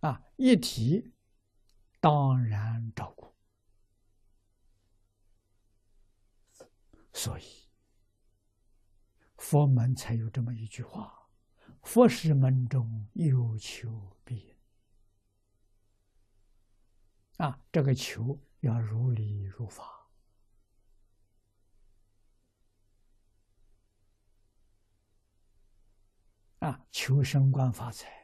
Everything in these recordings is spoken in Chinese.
啊，一体当然照顾，所以佛门才有这么一句话：“佛是门中有求必应。”啊，这个求要如理如法啊，求升官发财。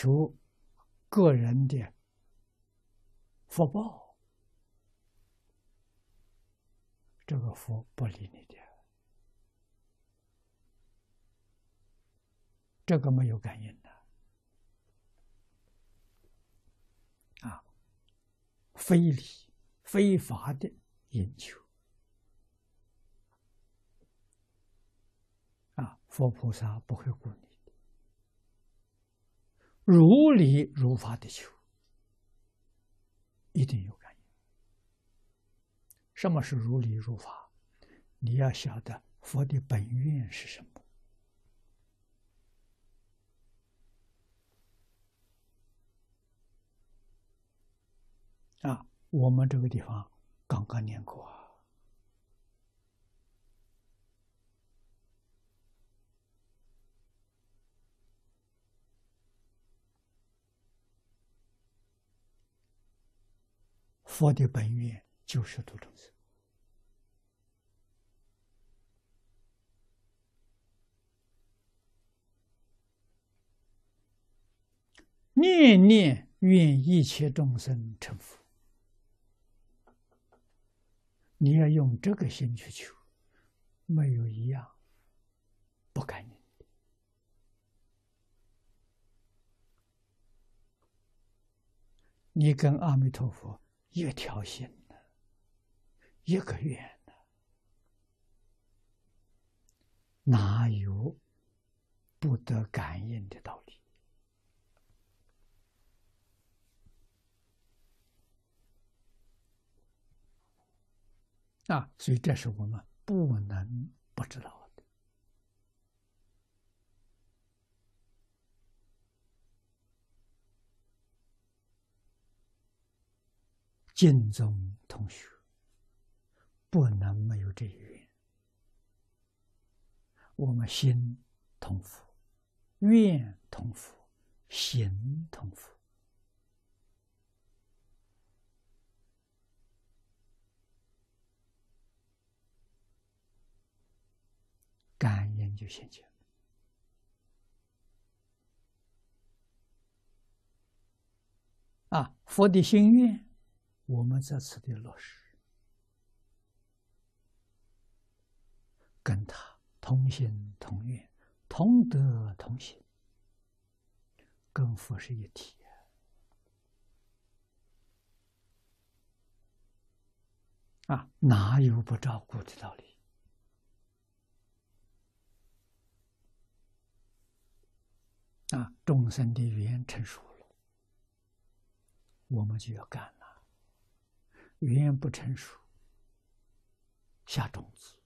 求个人的福报，这个福不理你的，这个没有感应的。啊，非礼非法的引求。啊，佛菩萨不会顾你。如理如法的求，一定有感应。什么是如理如法？你要晓得佛的本愿是什么。啊，我们这个地方刚刚念过。佛的本愿就是度众生，念念愿一切众生成佛。你要用这个心去求，没有一样不感应的。你跟阿弥陀佛。一条心的，一个愿的，哪有不得感应的道理？啊，所以这是我们不能不知道。敬宗同学，不能没有这一愿。我们心同福，愿同福，行同福，感应就现前。啊，佛的心愿。我们这次的落实，跟他同心同愿、同德同行，跟佛是一体啊！哪有不照顾的道理？啊，众生的缘成熟了，我们就要干了。语言不成熟，下种子。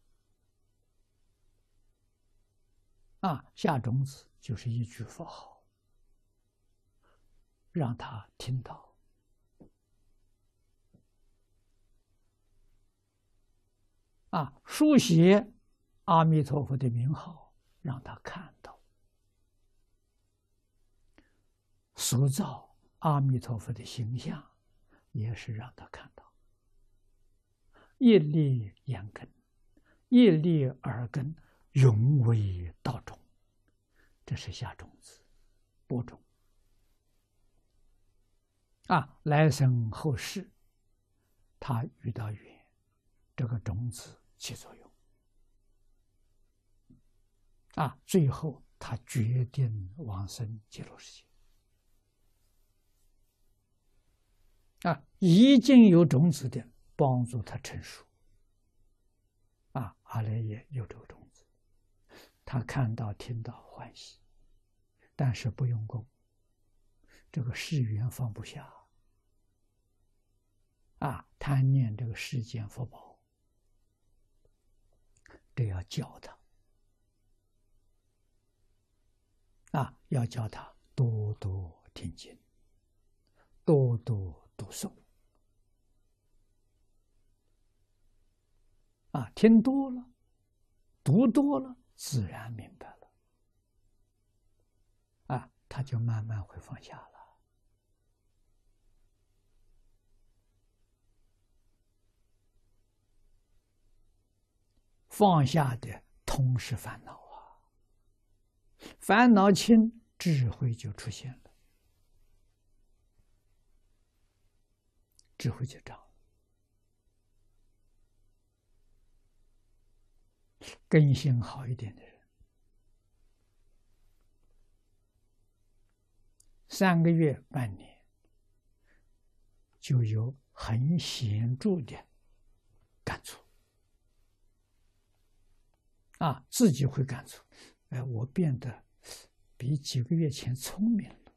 啊，下种子就是一句佛号，让他听到。啊，书写阿弥陀佛的名号，让他看到，塑造阿弥陀佛的形象，也是让他看到。一粒眼根，一粒耳根，永为道种。这是下种子，播种。啊，来生后世，他遇到缘，这个种子起作用。啊，最后他决定往生极乐世界。啊，已经有种子的。帮助他成熟，啊，阿赖耶有这个种子，他看到、听到欢喜，但是不用功，这个世缘放不下，啊，贪念这个世间福报，这要教他，啊，要教他多多听经，多多读诵。啊，听多了，读多了，自然明白了。啊，他就慢慢会放下了。放下的同是烦恼啊，烦恼轻，智慧就出现了，智慧就长。根性好一点的人，三个月、半年，就有很显著的感触。啊，自己会感触，哎，我变得比几个月前聪明了，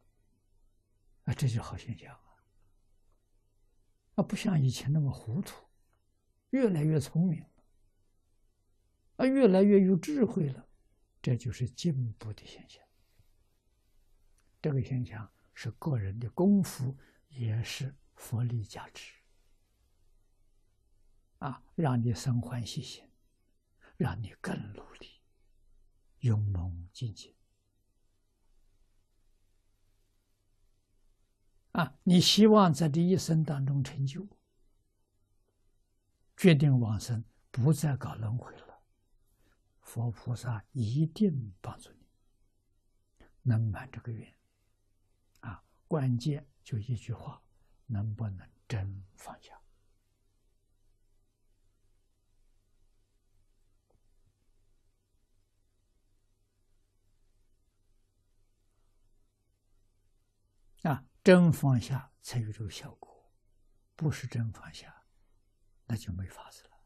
啊，这就好现象啊，啊，不像以前那么糊涂，越来越聪明了，啊，越来越有智慧了，这就是进步的现象。这个现象是个人的功夫，也是佛力加持，啊，让你生欢喜心。让你更努力，勇猛精进啊！你希望在这一生当中成就，决定往生，不再搞轮回了，佛菩萨一定帮助你，能满这个愿啊！关键就一句话：能不能真放下？啊，真放下才有这个效果，不是真放下，那就没法子了。